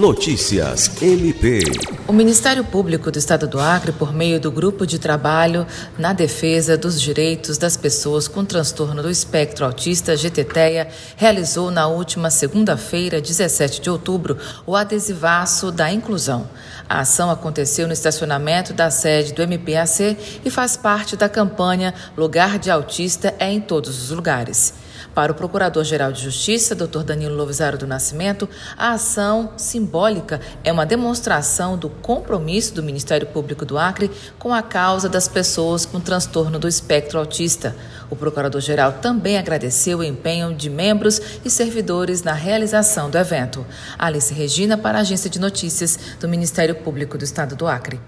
Notícias MP. O Ministério Público do Estado do Acre, por meio do Grupo de Trabalho na Defesa dos Direitos das Pessoas com Transtorno do Espectro Autista, GTTEA, realizou na última segunda-feira, 17 de outubro, o adesivaço da inclusão. A ação aconteceu no estacionamento da sede do MPAC e faz parte da campanha Lugar de Autista é em todos os lugares. Para o Procurador-Geral de Justiça, Dr. Danilo Lovisaro do Nascimento, a ação simbólica é uma demonstração do compromisso do Ministério Público do Acre com a causa das pessoas com transtorno do espectro autista. O Procurador-Geral também agradeceu o empenho de membros e servidores na realização do evento. Alice Regina, para a Agência de Notícias do Ministério Público do Estado do Acre.